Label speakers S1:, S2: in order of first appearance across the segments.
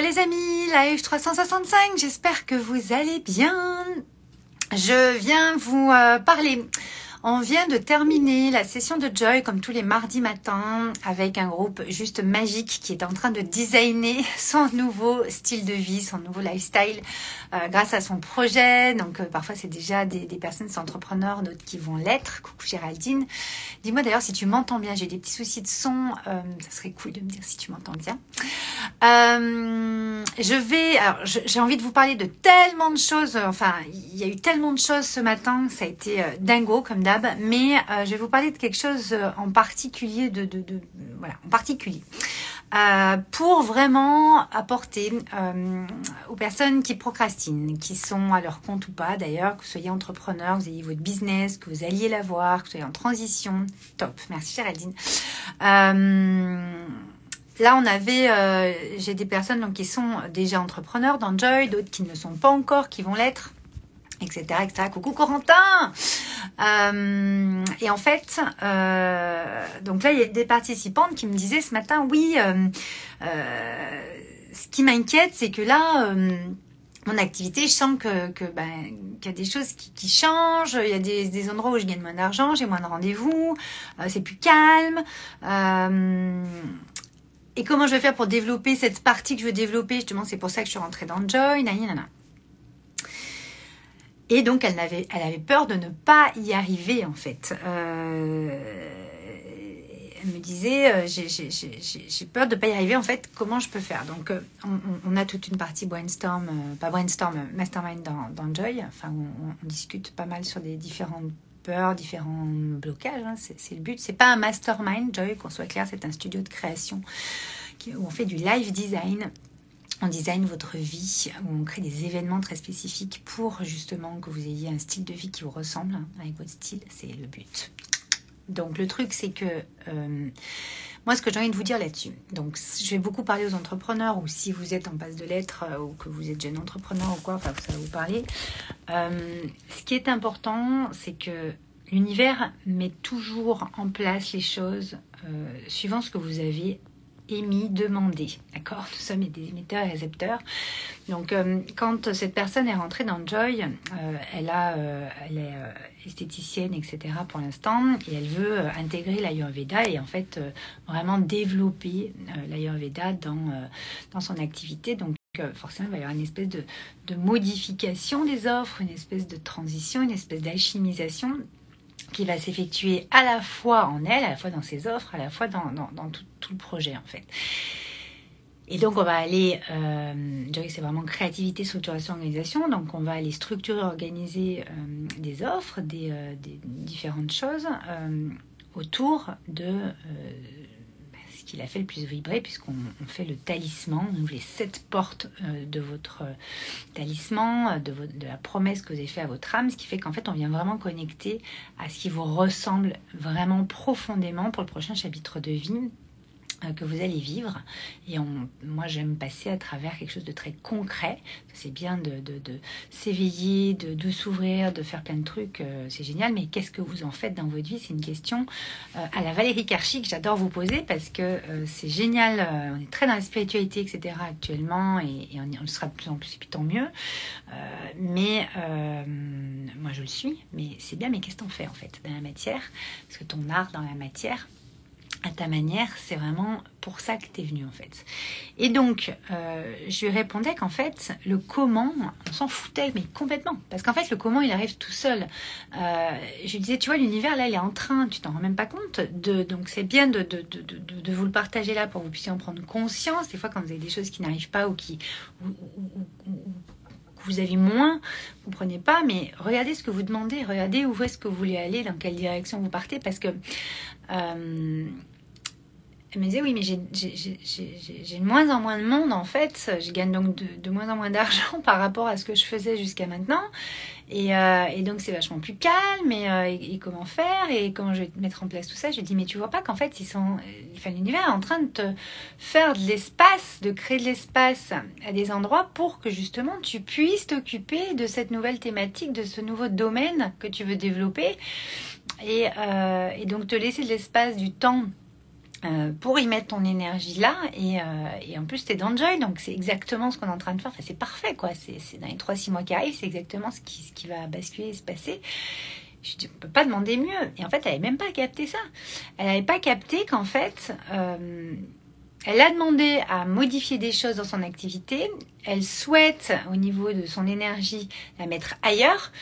S1: les amis, live 365, j'espère que vous allez bien. Je viens vous euh, parler on vient de terminer la session de Joy comme tous les mardis matins avec un groupe juste magique qui est en train de designer son nouveau style de vie, son nouveau lifestyle euh, grâce à son projet. Donc euh, parfois c'est déjà des, personnes, entrepreneurs, d'autres qui vont l'être. Coucou Géraldine. Dis-moi d'ailleurs si tu m'entends bien. J'ai des petits soucis de son. Euh, ça serait cool de me dire si tu m'entends bien. je vais. Alors j'ai envie de vous parler de tellement de choses. Enfin il y a eu tellement de choses ce matin. Ça a été dingo comme mais euh, je vais vous parler de quelque chose euh, en particulier, en particulier. Euh, pour vraiment apporter aux personnes qui procrastinent, qui sont à leur compte ou pas d'ailleurs, que vous soyez entrepreneur, que vous ayez votre business, que vous alliez l'avoir, que vous soyez en transition. Top, merci Géraldine. là, on avait, j'ai des personnes donc, qui sont déjà entrepreneurs dans Joy, d'autres qui ne le sont pas encore, qui vont l'être etc., etc. Coucou Corentin euh, Et en fait, euh, donc là, il y a des participantes qui me disaient ce matin, oui, euh, ce qui m'inquiète, c'est que là, mon activité, je sens que, ben, qu'il y a des choses qui, changent, il y a des, des, endroits où je gagne moins d'argent, j'ai moins de rendez-vous, c'est plus calme. et comment je vais faire pour développer cette partie que je veux développer? Justement, c'est pour ça que je suis rentrée dans Joy, nanana. Et donc, elle avait, elle avait peur de ne pas y arriver, en fait. Euh, elle me disait, euh, j'ai peur de ne pas y arriver, en fait, comment je peux faire? Donc, euh, on, a toute une partie brainstorm, pas brainstorm, mastermind dans, dans Joy. Enfin, on, discute pas mal sur des différentes peurs, différents blocages. Hein. C'est le but. C'est pas un mastermind, Joy, qu'on soit clair, c'est un studio de création où on fait du live design on design votre vie, où on crée des événements très spécifiques pour justement que vous ayez un style de vie qui vous ressemble avec votre style. C'est le but. Donc le truc, c'est que euh, moi, ce que j'ai envie de vous dire là-dessus, donc je vais beaucoup parler aux entrepreneurs, ou si vous êtes en passe de lettres, euh, ou que vous êtes jeune entrepreneur ou quoi, ça va vous parler. Euh, ce qui est important, c'est que l'univers met toujours en place les choses suivant ce que vous avez émis, demandé. D'accord Nous sommes des émetteurs et récepteurs. Donc, euh, quand cette personne est rentrée dans Joy, euh, elle, a, euh, elle est esthéticienne, etc. pour l'instant, et elle veut intégrer l'Ayurveda et en fait vraiment développer l'Ayurveda dans, dans son activité. Donc, forcément, il va y avoir une espèce de, de modification des offres, une espèce de transition, une espèce d'alchimisation qui va s'effectuer à la fois en elle, à la fois dans ses offres, à la fois dans, tout, le projet en fait. Et donc on va aller, euh, je dirais que c'est vraiment créativité, structuration, organisation, donc on va aller structurer, organiser euh, des offres, des, euh, différentes choses autour de qu'il a fait le plus vibrer, puisqu'on fait le talisman, on ouvre les sept portes euh, de votre euh, talisman, euh, de, de la promesse que vous avez fait à votre âme, ce qui fait qu'en fait on vient vraiment connecter à ce qui vous ressemble vraiment profondément pour le prochain chapitre de vie que vous allez vivre. Et moi, j'aime passer à travers quelque chose de très concret. C'est bien de, s'éveiller, de, s'ouvrir, de faire plein de trucs. Euh, c'est génial. Mais qu'est-ce que vous en faites dans votre vie? C'est une question euh, à la Valérie Karchi que j'adore vous poser parce que c'est génial. on est très dans la spiritualité, etc. actuellement. Et, on, on, le sera de plus en plus, et puis tant mieux. mais moi, je le suis. Mais c'est bien. Mais qu'est-ce qu'on fait en fait dans la matière? Parce que ton art dans la matière, à ta manière, c'est vraiment pour ça que tu es venu en fait. Et donc, euh, je lui répondais qu'en fait, le comment, on s'en foutait, mais complètement. Parce qu'en fait, le comment, il arrive tout seul. Euh, je lui disais, tu vois, l'univers, là, il est en train, tu t'en rends même pas compte. De, donc, c'est bien de, de, vous le partager là pour que vous puissiez en prendre conscience. Des fois, quand vous avez des choses qui n'arrivent pas ou qui... vous avez moins, vous prenez pas, mais regardez ce que vous demandez, regardez où est-ce que vous voulez aller, dans quelle direction vous partez, parce que euh, elle me disait oui mais j'ai de moins en moins de monde en fait, je gagne donc de, moins en moins d'argent par rapport à ce que je faisais jusqu'à maintenant. Et, euh, et donc c'est vachement plus calme. Et, euh, comment faire? Et comment je vais mettre en place tout ça? Je dis mais tu vois pas qu'en fait ils sont, enfin l'univers est en train de te faire de l'espace, de créer de l'espace à des endroits pour que justement tu puisses t'occuper de cette nouvelle thématique, de ce nouveau domaine que tu veux développer. Et, euh, et donc te laisser de l'espace, du temps euh, pour y mettre ton énergie là et, et en plus tu es dans joy donc c'est exactement ce qu'on est en train de faire enfin, c'est parfait quoi c'est dans les 3-6 mois qui arrivent c'est exactement ce qui, ce qui va basculer et se passer je dis, on peut pas demander mieux. Et en fait, elle n'avait même pas capté ça. Elle n'avait pas capté qu'en fait, euh, elle a demandé à modifier des choses dans son activité. Elle souhaite, au niveau de son énergie, la mettre ailleurs.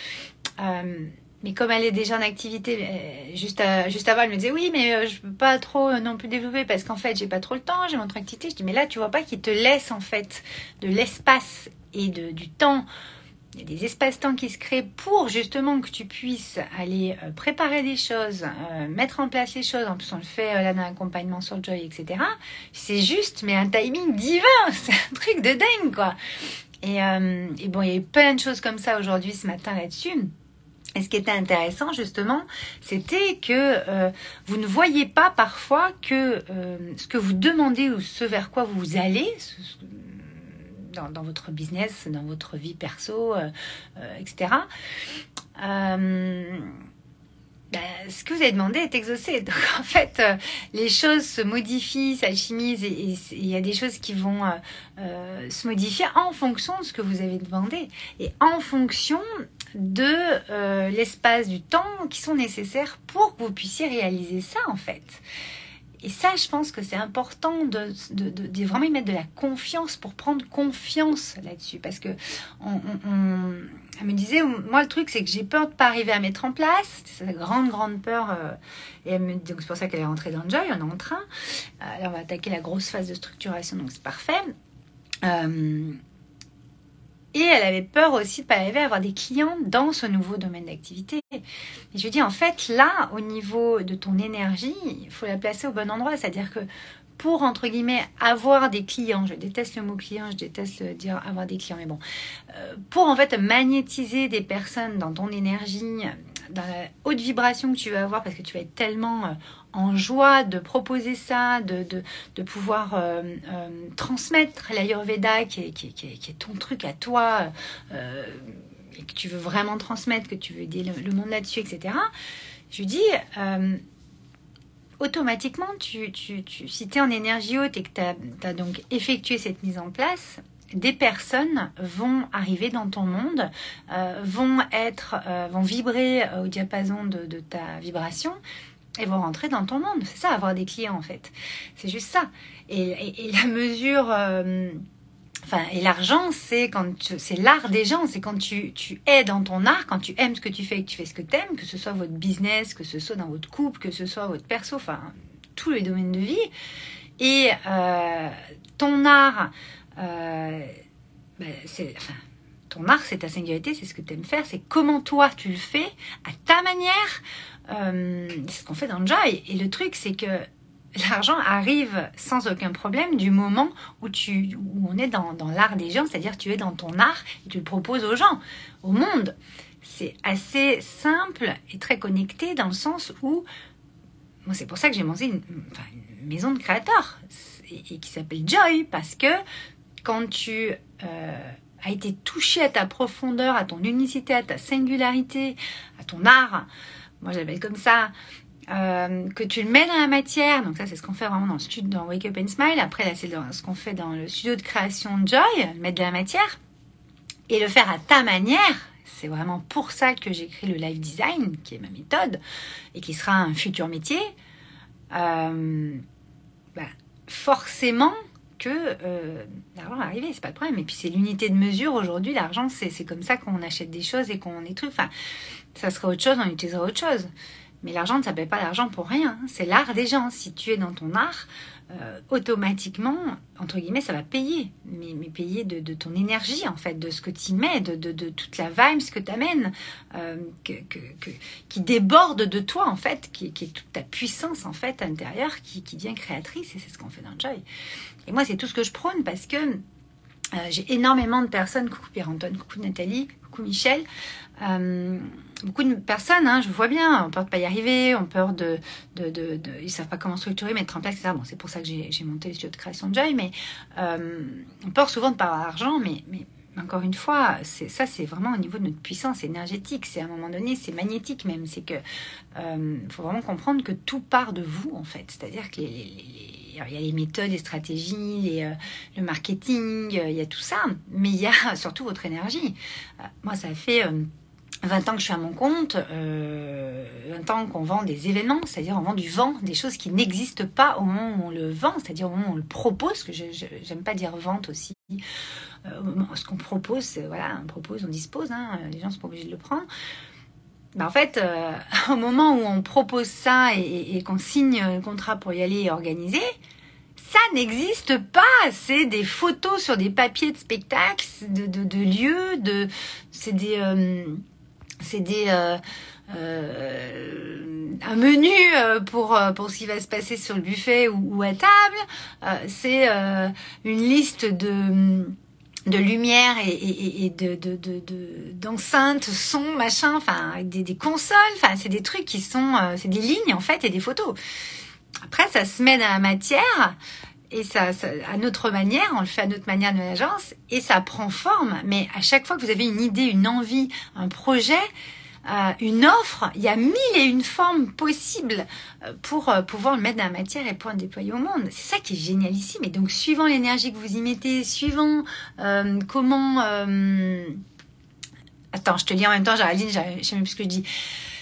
S1: Euh, mais comme elle est déjà en activité, euh, juste, juste avant, elle me disait oui, mais je peux pas trop non plus développer parce qu'en fait, j'ai pas trop le temps, j'ai mon activité. Je dis mais là, tu vois pas qu'il te laisse en fait de l'espace et de, du temps il y a des espaces-temps qui se créent pour justement que tu puisses aller euh, préparer des choses, euh, mettre en place les choses. En plus, on le fait euh, là dans l'accompagnement sur Joy, etc. C'est juste, mais un timing divin. C'est un truc de dingue, quoi. Et, et bon, il y a eu plein de choses comme ça aujourd'hui, ce matin là-dessus. Et ce qui était intéressant justement, c'était que vous ne voyez pas parfois que ce que vous demandez ou ce vers quoi vous allez, dans, votre business, dans votre vie perso, euh, euh, etc. Euh, ben, ce que vous avez demandé est exaucé. Donc en fait, les choses se modifient, s'alchimisent et il y a des choses qui vont se modifier en fonction de ce que vous avez demandé et en fonction de l'espace du temps qui sont nécessaires pour que vous puissiez réaliser ça en fait. Et ça, je pense que c'est important de, vraiment y mettre de la confiance pour prendre confiance là-dessus. Parce que on, elle me disait, moi le truc c'est que j'ai peur de pas arriver à mettre en place. C'est sa grande, grande peur. Euh, et elle me, donc c'est pour ça qu'elle est rentrée dans Joy, on est en train. Euh, là, on va attaquer la grosse phase de structuration, donc c'est parfait. Euh, elle avait peur aussi de pas arriver à avoir des clients dans ce nouveau domaine d'activité. Je lui dis, en fait, là, au niveau de ton énergie, il faut la placer au bon endroit. C'est-à-dire que pour, entre guillemets, avoir des clients, je déteste le mot client, je déteste dire avoir des clients, mais bon, euh, pour en fait magnétiser des personnes dans ton énergie, dans la haute vibration que tu vas avoir, parce que tu vas être tellement euh, en joie de proposer ça, de, pouvoir euh, euh, transmettre l'Ayurveda qui est, qui, est ton truc à toi, euh, et que tu veux vraiment transmettre, que tu veux aider le, monde là-dessus, etc. Je lui dis, automatiquement, tu, tu, tu, si tu es en énergie haute et que tu as, donc effectué cette mise en place, des personnes vont arriver dans ton monde, vont être, vont vibrer au diapason de ta vibration et vont rentrer dans ton monde. C'est ça, avoir des clients en fait. C'est juste ça. Et, la mesure, euh, enfin, et l'argent, c'est quand c'est l'art des gens. C'est quand tu, tu es dans ton art, quand tu aimes ce que tu fais, que tu fais ce que tu aimes, que ce soit votre business, que ce soit dans votre couple, que ce soit votre perso, enfin, tous les domaines de vie. Et euh, ton art, euh, ben, c'est, enfin, ton art, c'est ta singularité, c'est ce que tu aimes faire, c'est comment toi tu le fais à ta manière. Euh, c'est ce qu'on fait dans joy. Et le truc, c'est que l'argent arrive sans aucun problème du moment où, tu, où on est dans, dans l'art des gens, c'est-à-dire tu es dans ton art et tu le proposes aux gens, au monde. C'est assez simple et très connecté dans le sens où, moi c'est pour ça que j'ai monté une, maison de créateurs et, qui s'appelle Joy, parce que quand tu euh, as été touché à ta profondeur, à ton unicité, à ta singularité, à ton art, moi j'appelle comme ça, euh, que tu le mets dans la matière, donc ça c'est ce qu'on fait vraiment dans le studio, Wake Up and Smile, après là c'est ce qu'on fait dans le studio de création Joy, mettre de la matière, et le faire à ta manière, c'est vraiment pour ça que j'écris le live design, qui est ma méthode, et qui sera un futur métier, euh, bah, forcément que euh, l'argent va arriver, c'est pas le problème. Et puis c'est l'unité de mesure aujourd'hui, l'argent c'est comme ça qu'on achète des choses et qu'on est trucs. Enfin, ça serait autre chose, on utiliserait autre chose. Mais l'argent ne s'appelle pas l'argent pour rien. Hein. C'est l'art des gens. Si tu es dans ton art, euh, automatiquement, entre guillemets, ça va payer. Mais, payer de, ton énergie, en fait, de ce que tu mets, de, toute la vibe, ce que tu amènes, euh, qui déborde de toi, en fait, qui, est toute ta puissance, en fait, intérieure, qui, qui devient créatrice. Et c'est ce qu'on fait dans Joy. Et moi, c'est tout ce que je prône parce que euh, j'ai énormément de personnes, coucou Pierre-Antoine, coucou Nathalie, coucou Michel, beaucoup de personnes, hein, je vois bien, ont peur de pas y arriver, ont peur de, de, de, ils savent pas comment structurer, mettre en place, etc. Bon, c'est pour ça que j'ai monté le studio de création de Joy, mais euh, ont peur souvent de pas avoir d'argent, mais, mais encore une fois, ça, c'est vraiment au niveau de notre puissance énergétique. C'est à un moment donné, c'est magnétique même. C'est que euh, faut vraiment comprendre que tout part de vous en fait. C'est-à-dire que y a les méthodes, les stratégies, les, euh, le marketing, il y a tout ça, mais il y a surtout votre énergie. moi, ça fait 20 ans que je suis à mon compte, euh, 20 ans qu'on vend des événements, c'est-à-dire on vend du vent, des choses qui n'existent pas au moment où on le vend, c'est-à-dire au moment où on le propose, que j'aime pas dire vente aussi. Euh, ce qu'on propose, voilà, on propose, on dispose, hein, les gens sont pas obligés de le prendre. Ben en fait, euh, au moment où on propose ça et, qu'on signe un contrat pour y aller et organiser, ça n'existe pas. C'est des photos sur des papiers de spectacle, de, de, lieux, de, c'est des, euh, c'est des euh, euh, un menu euh, pour pour ce qui va se passer sur le buffet ou, à table. c'est une liste de de lumière et, et, de, de, de, d'enceintes, son, machin, enfin des, des consoles, enfin c'est des trucs qui sont, c'est des lignes en fait et des photos. Après ça se met dans la matière et ça, à notre manière, on le fait à notre manière de l'agence, et ça prend forme. Mais à chaque fois que vous avez une idée, une envie, un projet, euh, une offre, il y a mille et une formes possibles euh, pour euh, pouvoir le mettre dans la matière et pouvoir le déployer au monde. C'est ça qui est génial ici. Mais donc, suivant l'énergie que vous y mettez, suivant comment... Attends, je te lis en même temps, Géraldine, je sais même plus ce que je dis.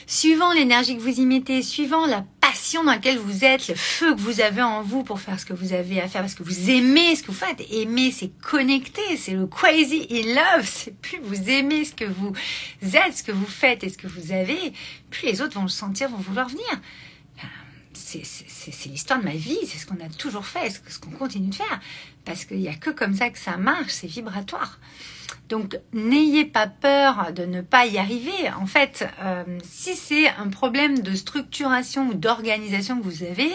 S1: Suivant l'énergie que vous y mettez, suivant la passion dans laquelle vous êtes, le feu que vous avez en vous pour faire ce que vous avez à faire, parce que vous aimez ce que vous faites. Aimer, c'est connecter, c'est le crazy in love. C'est plus vous aimez ce que vous êtes, ce que vous faites et ce que vous avez, plus les autres vont le sentir, vont vouloir venir. C'est l'histoire de ma vie, c'est ce qu'on a toujours fait, ce qu'on continue de faire. Parce qu'il n'y a que comme ça que ça marche, c'est vibratoire. Donc n'ayez pas peur de ne pas y arriver. En fait, euh, si c'est un problème de structuration ou d'organisation que vous avez,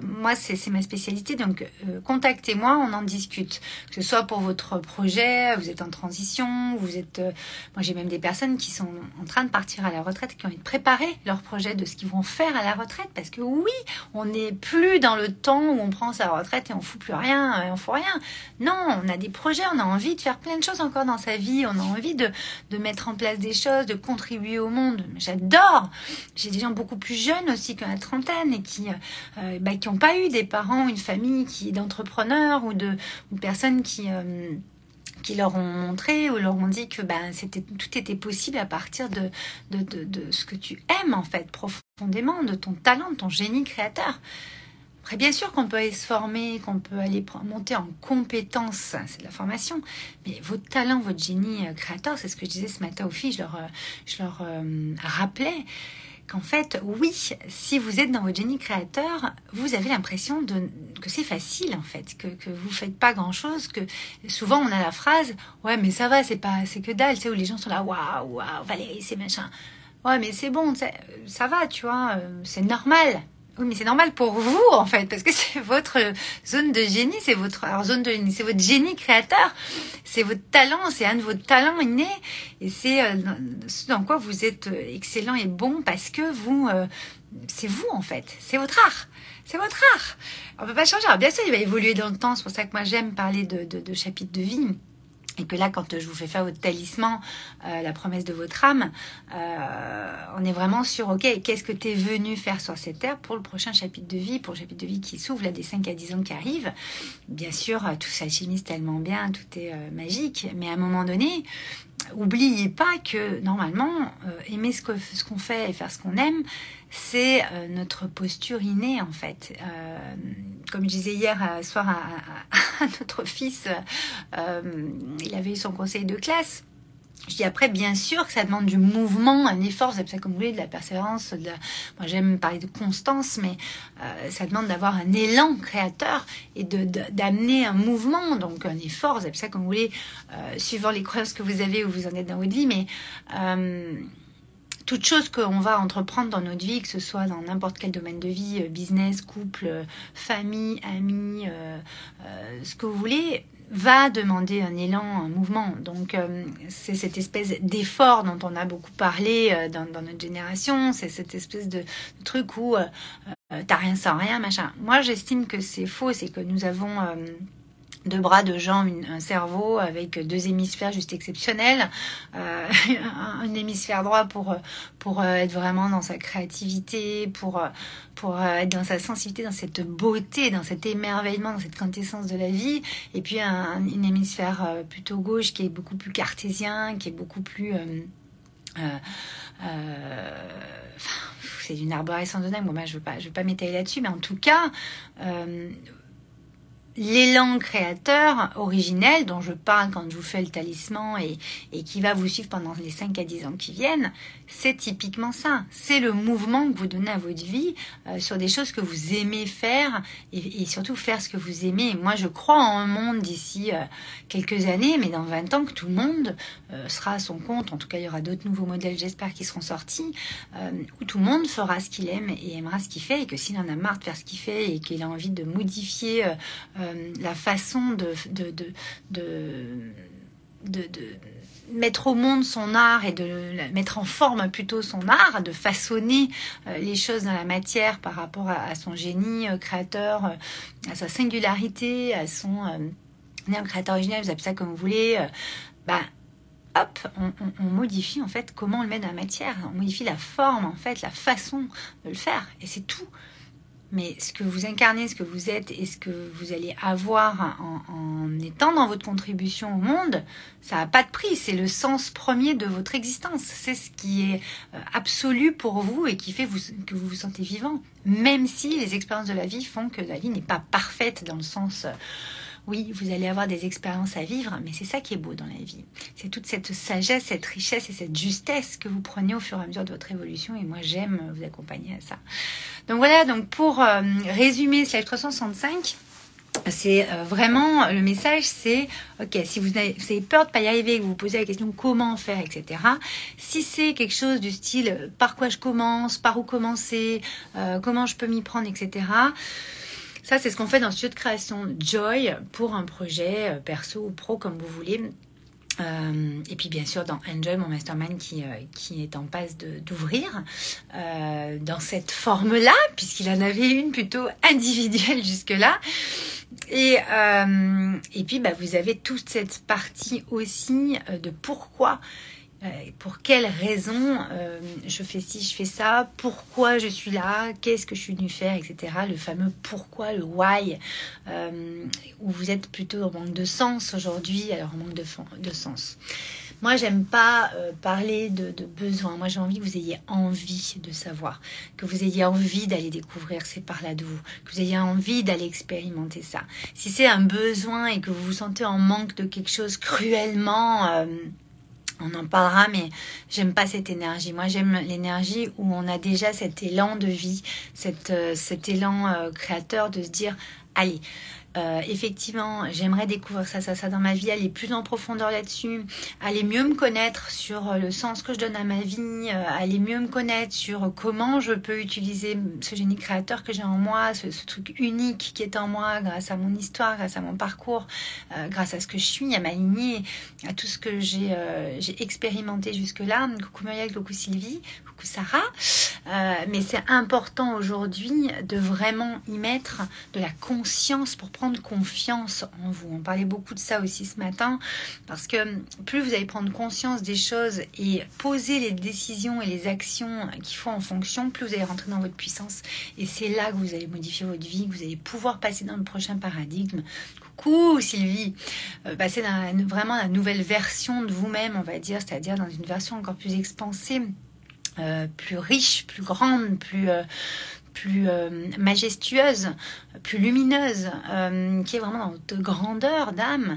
S1: moi, c'est ma spécialité, donc euh, contactez-moi, on en discute. Que ce soit pour votre projet, vous êtes en transition, vous êtes... Euh, moi, j'ai même des personnes qui sont en train de partir à la retraite, qui ont préparer leur projet de ce qu'ils vont faire à la retraite. Parce que oui, on n'est plus dans le temps où on prend sa retraite et on fout plus rien, et on fout rien. Non, on a des projets, on a envie de faire plein de choses encore dans sa vie, on a envie de, de mettre en place des choses, de contribuer au monde. J'adore J'ai des gens beaucoup plus jeunes aussi que la trentaine et qui... Bah, qui n'ont pas eu des parents, une famille qui d'entrepreneurs ou de personnes qui euh, qui leur ont montré ou leur ont dit que ben, c'était, tout était possible à partir de, de, de, de, ce que tu aimes en fait profondément, de ton talent, de ton génie créateur. Après, bien sûr qu'on peut aller se former, qu'on peut aller monter en compétences, c'est de la formation, mais votre talent, votre génie euh, créateur, c'est ce que je disais ce matin aux filles, je leur, euh, je leur rappelais, qu'en fait, oui, si vous êtes dans votre génie créateur, vous avez l'impression que c'est facile en fait, que, que vous faites pas grand chose, que souvent on a la phrase ouais mais ça va, c'est pas, c'est que dalle, sais où les gens sont là waouh waouh Valérie c'est machin, ouais mais c'est bon, ça va, tu vois, euh, c'est normal. Oui, mais c'est normal pour vous, en fait, parce que c'est votre zone de génie, c'est votre, alors zone de génie, c'est votre génie créateur, c'est votre talent, c'est un de vos talents innés, et c'est euh, ce dans quoi vous êtes euh, excellent et bon parce que vous, euh, c'est vous, en fait, c'est votre art. C'est votre art. On peut pas changer. Alors, bien sûr, il va évoluer dans le temps. C'est pour ça que moi, j'aime parler de, de, de chapitre de vie et que là, quand je vous fais faire votre talisman, euh, la promesse de votre âme, euh, on est vraiment sur, ok, qu'est-ce que tu es venu faire sur cette terre pour le prochain chapitre de vie, pour le chapitre de vie qui s'ouvre, là, des 5 à 10 ans qui arrivent. Bien sûr, euh, tout s'alchimise tellement bien, tout est magique, mais à un moment donné, oubliez pas que normalement, aimer ce qu'on fait et faire ce qu'on aime, c'est notre posture innée en fait comme je disais hier soir à, notre fils, euh, il avait eu son conseil de classe. Je dis après, bien sûr que ça demande du mouvement, un effort, c'est ça comme vous voulez, de la persévérance. De Moi, j'aime parler de constance, mais euh, ça demande d'avoir un élan créateur et de, d'amener un mouvement, donc un effort, c'est ça comme vous voulez, euh, suivant les croyances que vous avez ou vous en êtes dans votre vie, mais toute chose qu'on va entreprendre dans notre vie, que ce soit dans n'importe quel domaine de vie, euh, business, couple, euh, famille, amis, euh, ce que vous voulez, va demander un élan, un mouvement. Donc c'est cette espèce d'effort dont on a beaucoup parlé dans, notre génération, c'est cette espèce de, truc où t'as rien sans rien, machin. Moi j'estime que c'est faux, c'est que nous avons deux bras, deux jambes, un cerveau avec deux hémisphères juste exceptionnels. Euh, un hémisphère droit pour, pour euh, être vraiment dans sa créativité, pour, pour euh, être dans sa sensibilité, dans cette beauté, dans cet émerveillement, dans cette quintessence de la vie. Et puis un, hémisphère plutôt gauche qui est beaucoup plus cartésien, qui est beaucoup plus... c'est une arborescence de dingue. Bon, moi, je ne veux pas, je pas m'étaler là-dessus, mais en tout cas, l'élan créateur originel dont je parle quand je vous fais le talisman et, qui va vous suivre pendant les 5 à 10 ans qui viennent, c'est typiquement ça. C'est le mouvement que vous donnez à votre vie euh, sur des choses que vous aimez faire et, surtout faire ce que vous aimez. Moi, je crois en un monde d'ici euh, quelques années, mais dans 20 ans, que tout le monde euh, sera à son compte. En tout cas, il y aura d'autres nouveaux modèles, j'espère, qui seront sortis, où tout le monde fera ce qu'il aime et aimera ce qu'il fait et que s'il en a marre de faire ce qu'il fait et qu'il a envie de modifier la façon de, de, de, de mettre au monde son art et de mettre en forme plutôt son art, de façonner euh, les choses dans la matière par rapport à, son génie euh, créateur, euh, à sa singularité, à son créateur original, vous appelez ça comme vous voulez, bah, hop, on, on, modifie en fait comment on le met dans la matière, on modifie la forme en fait, la façon de le faire, et c'est tout mais ce que vous incarnez, ce que vous êtes et ce que vous allez avoir en, étant dans votre contribution au monde, ça n'a pas de prix. C'est le sens premier de votre existence. C'est ce qui est euh, absolu pour vous et qui fait que vous vous sentez vivant. Même si les expériences de la vie font que la vie n'est pas parfaite dans le sens... Euh, oui, vous allez avoir des expériences à vivre, mais c'est ça qui est beau dans la vie. C'est toute cette sagesse, cette richesse et cette justesse que vous prenez au fur et à mesure de votre évolution. Et moi, j'aime vous accompagner à ça. Donc voilà, donc pour euh, résumer ce live 365, c'est euh, vraiment le message, c'est ok, si vous avez, peur de pas y arriver, que vous vous posez la question comment faire, etc. Si c'est quelque chose du style par quoi je commence, par où commencer, euh, comment je peux m'y prendre, etc. Ça, c'est ce qu'on fait dans le studio de création Joy pour un projet euh, perso ou pro, comme vous voulez. Euh, et puis bien sûr dans Enjoy, mon mastermind qui, euh, qui est en passe d'ouvrir dans cette forme-là, puisqu'il en avait une plutôt individuelle jusque-là. Et, et puis bah, vous avez toute cette partie aussi de pourquoi pour quelles raisons euh, je fais ci, je fais ça, pourquoi je suis là, qu'est-ce que je suis venu faire, etc. Le fameux pourquoi, le why, euh, où vous êtes plutôt en manque de sens aujourd'hui, alors en manque de, sens. Moi, j'aime pas parler de, besoin. Moi, j'ai envie que vous ayez envie de savoir, que vous ayez envie d'aller découvrir ces par-là de vous, que vous ayez envie d'aller expérimenter ça. Si c'est un besoin et que vous vous sentez en manque de quelque chose cruellement, on en parlera, mais j'aime pas cette énergie. Moi, j'aime l'énergie où on a déjà cet élan de vie, euh, cet élan euh, créateur de se dire, allez, euh, effectivement, j'aimerais découvrir ça, ça, ça dans ma vie, aller plus en profondeur là-dessus, aller mieux me connaître sur euh, le sens que je donne à ma vie, euh, aller mieux me connaître sur comment je peux utiliser ce génie créateur que j'ai en moi, ce, truc unique qui est en moi grâce à mon histoire, grâce à mon parcours, grâce à ce que je suis, à ma lignée, à tout ce que j'ai expérimenté jusque-là. Coucou Muriel, coucou Sylvie, coucou Sarah. mais c'est important aujourd'hui de vraiment y mettre de la conscience pour prendre confiance en vous. On parlait beaucoup de ça aussi ce matin, parce que plus vous allez prendre conscience des choses et poser les décisions et les actions qu'il faut en fonction, plus vous allez rentrer dans votre puissance. Et c'est là que vous allez modifier votre vie, que vous allez pouvoir passer dans le prochain paradigme. Coucou Sylvie, euh, passer dans vraiment la nouvelle version de vous-même, on va dire, c'est-à-dire dans une version encore plus expansée. Euh, plus riche, plus grande, plus, euh, plus euh, majestueuse, plus lumineuse, qui est vraiment dans votre grandeur d'âme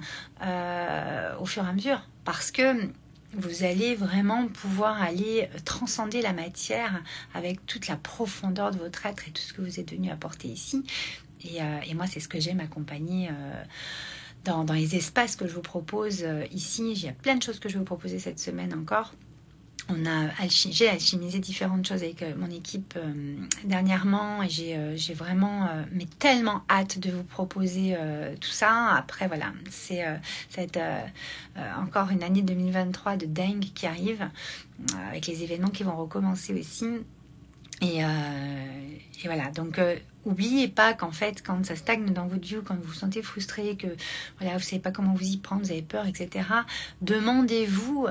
S1: au fur et à mesure. Parce que vous allez vraiment pouvoir aller transcender la matière avec toute la profondeur de votre être et tout ce que vous êtes venu apporter ici. Et, et moi, c'est ce que j'aime accompagner. Dans, dans, les espaces que je vous propose ici, il y a plein de choses que je vais vous proposer cette semaine encore on a j'ai alchimisé différentes choses avec euh, mon équipe euh, dernièrement et j'ai euh, vraiment mais tellement hâte de vous proposer tout ça. Après voilà, c'est va être encore une année 2023 de dingue qui arrive avec les événements qui vont recommencer aussi. Et, et voilà, donc oubliez pas qu'en fait, quand ça stagne dans votre vie quand vous vous sentez frustré, que voilà, vous savez pas comment vous y prendre, vous avez peur, etc., demandez-vous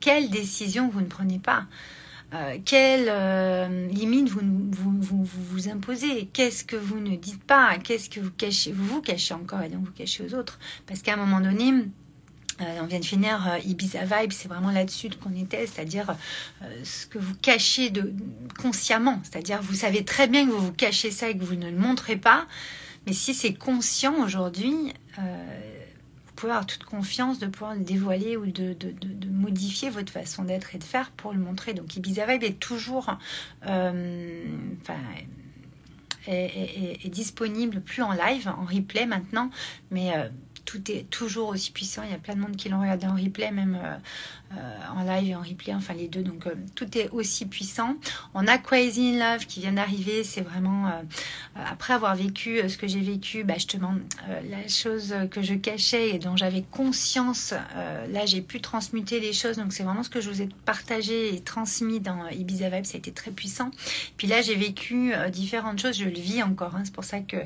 S1: quelle décision vous ne prenez pas. Euh, quelles euh, limites vous vous, vous, imposez, qu'est-ce que vous ne dites pas, qu'est-ce que vous cachez, vous vous cachez encore et donc vous cachez aux autres? Parce qu'à un moment donné, euh, on vient de finir Ibiza Vibe, c'est vraiment là-dessus qu'on était, c'est-à-dire ce que vous cachez de, consciemment, c'est-à-dire vous savez très bien que vous vous cachez ça et que vous ne le montrez pas, mais si c'est conscient aujourd'hui, pouvez avoir toute confiance de pouvoir le dévoiler ou de, modifier votre façon d'être et de faire pour le montrer. Donc Ibiza Vibe est toujours euh, est, disponible plus en live, en replay maintenant, mais euh, tout est toujours aussi puissant. Il y a plein de monde qui l'ont regardé en replay, même euh, en live et en replay, enfin les deux. Donc euh, tout est aussi puissant. On a Crazy Love qui vient d'arriver. C'est vraiment après avoir vécu ce que j'ai vécu, bah, justement la chose que je cachais et dont j'avais conscience. là, j'ai pu transmuter les choses. Donc c'est vraiment ce que je vous ai partagé et transmis dans Ibiza Vibe. Ça a été très puissant. Puis là, j'ai vécu différentes choses. Je le vis encore. Hein. C'est pour ça que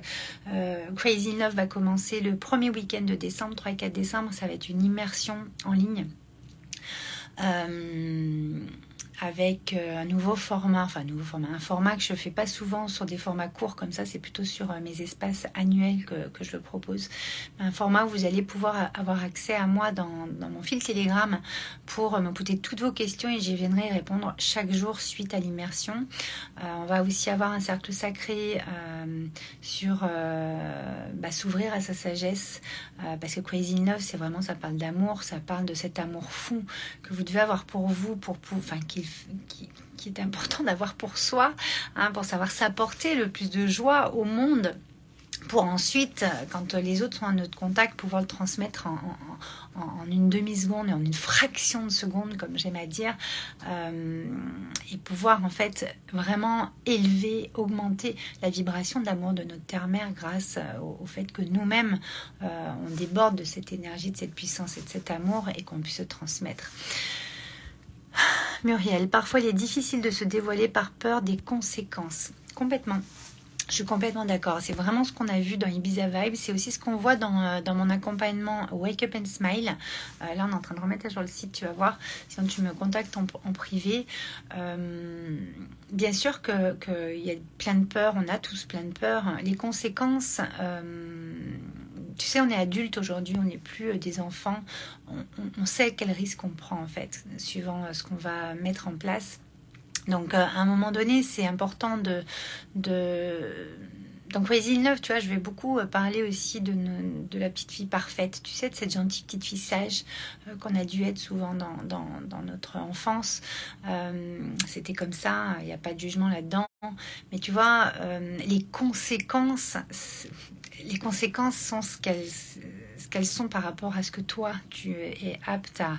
S1: Crazy Love va commencer le premier week-end de décembre, 3 et 4 décembre, ça va être une immersion en ligne. Euh, avec euh, un nouveau format, enfin un nouveau format, un format que je ne fais pas souvent sur des formats courts comme ça, c'est plutôt sur euh, mes espaces annuels que, que, je le propose. Un format où vous allez pouvoir avoir accès à moi dans, dans mon fil Telegram pour me poser toutes vos questions et j'y viendrai répondre chaque jour suite à l'immersion. Euh, on va aussi avoir un cercle sacré euh, sur bah, s'ouvrir à sa sagesse parce que Crazy Love, c'est vraiment, ça parle d'amour, ça parle de cet amour fou que vous devez avoir pour vous, pour, pour enfin, qu'il qui, est important d'avoir pour soi, hein, pour savoir s'apporter le plus de joie au monde pour ensuite, quand les autres sont à notre contact, pouvoir le transmettre en, une demi-seconde et en une fraction de seconde, comme j'aime à dire, euh, et pouvoir en fait vraiment élever, augmenter la vibration d'amour de notre terre-mère grâce au, fait que nous-mêmes, euh, on déborde de cette énergie, de cette puissance et de cet amour et qu'on puisse se transmettre. Muriel, parfois il est difficile de se dévoiler par peur des conséquences. Complètement. Je suis complètement d'accord. C'est vraiment ce qu'on a vu dans Ibiza Vibe. C'est aussi ce qu'on voit dans, euh, dans, mon accompagnement Wake Up and Smile. Euh, là, on est en train de remettre sur le site. Tu vas voir. Sinon, tu me contactes en, privé. Euh, bien sûr qu'il y a plein de peurs. On a tous plein de peurs. Les conséquences tu sais, on est adulte aujourd'hui, on n'est plus euh, des enfants. On, sait quel risque on prend en fait, suivant euh, ce qu'on va mettre en place. Donc, euh, à un moment donné, c'est important de, de donc Crazy Love, tu vois, je vais beaucoup parler aussi de, de, la petite fille parfaite, tu sais, de cette gentille petite fille sage qu'on a dû être souvent dans, dans notre enfance. C'était comme ça, il n'y a pas de jugement là-dedans. Mais tu vois, les conséquences, les conséquences sont ce qu'elles ce qu'elles sont par rapport à ce que toi tu es apte à,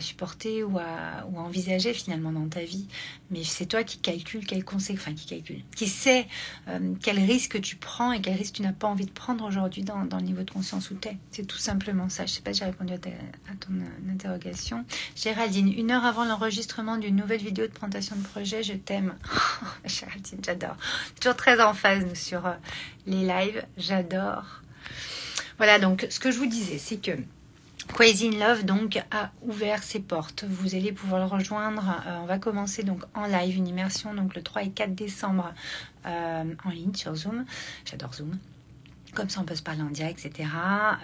S1: supporter ou à, envisager finalement dans ta vie. Mais c'est toi qui calcule quelles conséquences, enfin qui calcule, qui sait euh, quel risque tu prends et quel risque tu n'as pas envie de prendre aujourd'hui dans, le niveau de conscience où tu es. C'est tout simplement ça. Je sais pas si j'ai répondu à, ton interrogation. Géraldine, une heure avant l'enregistrement d'une nouvelle vidéo de présentation de projet, je t'aime. Géraldine, j'adore. Toujours très en phase sur euh, les lives, j'adore. Voilà, donc ce que je vous disais, c'est que Crazy Love donc a ouvert ses portes. Vous allez pouvoir le rejoindre. Euh, on va commencer donc en live une immersion donc le 3 et 4 décembre euh, en ligne sur Zoom. J'adore Zoom. Comme ça, on peut se parler en direct, etc.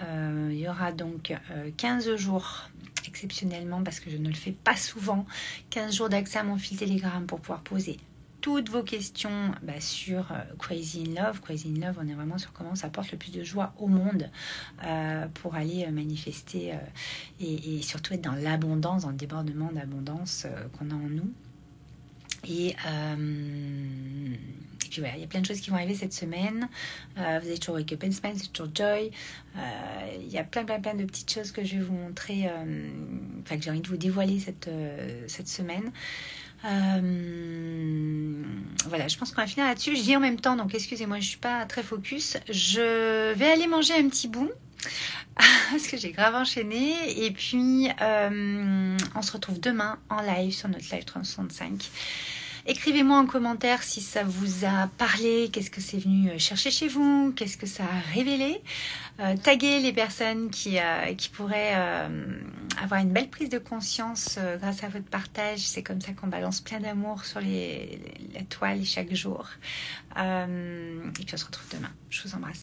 S1: Euh, il y aura donc 15 jours exceptionnellement parce que je ne le fais pas souvent. 15 jours d'accès à mon fil Telegram pour pouvoir poser toutes vos questions bah, sur euh, Crazy in Love. Crazy in Love, on est vraiment sur comment ça apporte le plus de joie au monde euh, pour aller euh, manifester et, surtout être dans l'abondance, dans le débordement d'abondance qu'on a en nous. Et, puis voilà, il y a plein de choses qui vont arriver cette semaine. vous avez toujours Wake Up and Smile, c'est toujours Joy. il y a plein, plein, plein de petites choses que je vais vous montrer, enfin que j'ai envie de vous dévoiler cette, cette semaine. Euh, voilà, je pense qu'on va finir là-dessus. Je dis en même temps, donc excusez-moi, je suis pas très focus. Je vais aller manger un petit bout parce que j'ai grave enchaîné. Et puis, euh, on se retrouve demain en live sur notre live 365. Écrivez-moi en commentaire si ça vous a parlé, qu'est-ce que c'est venu chercher chez vous, qu'est-ce que ça a révélé. taguez les personnes qui, qui pourraient avoir une belle prise de conscience grâce à votre partage. C'est comme ça qu'on balance plein d'amour sur les, la toile chaque jour. et puis on se retrouve demain. Je vous embrasse.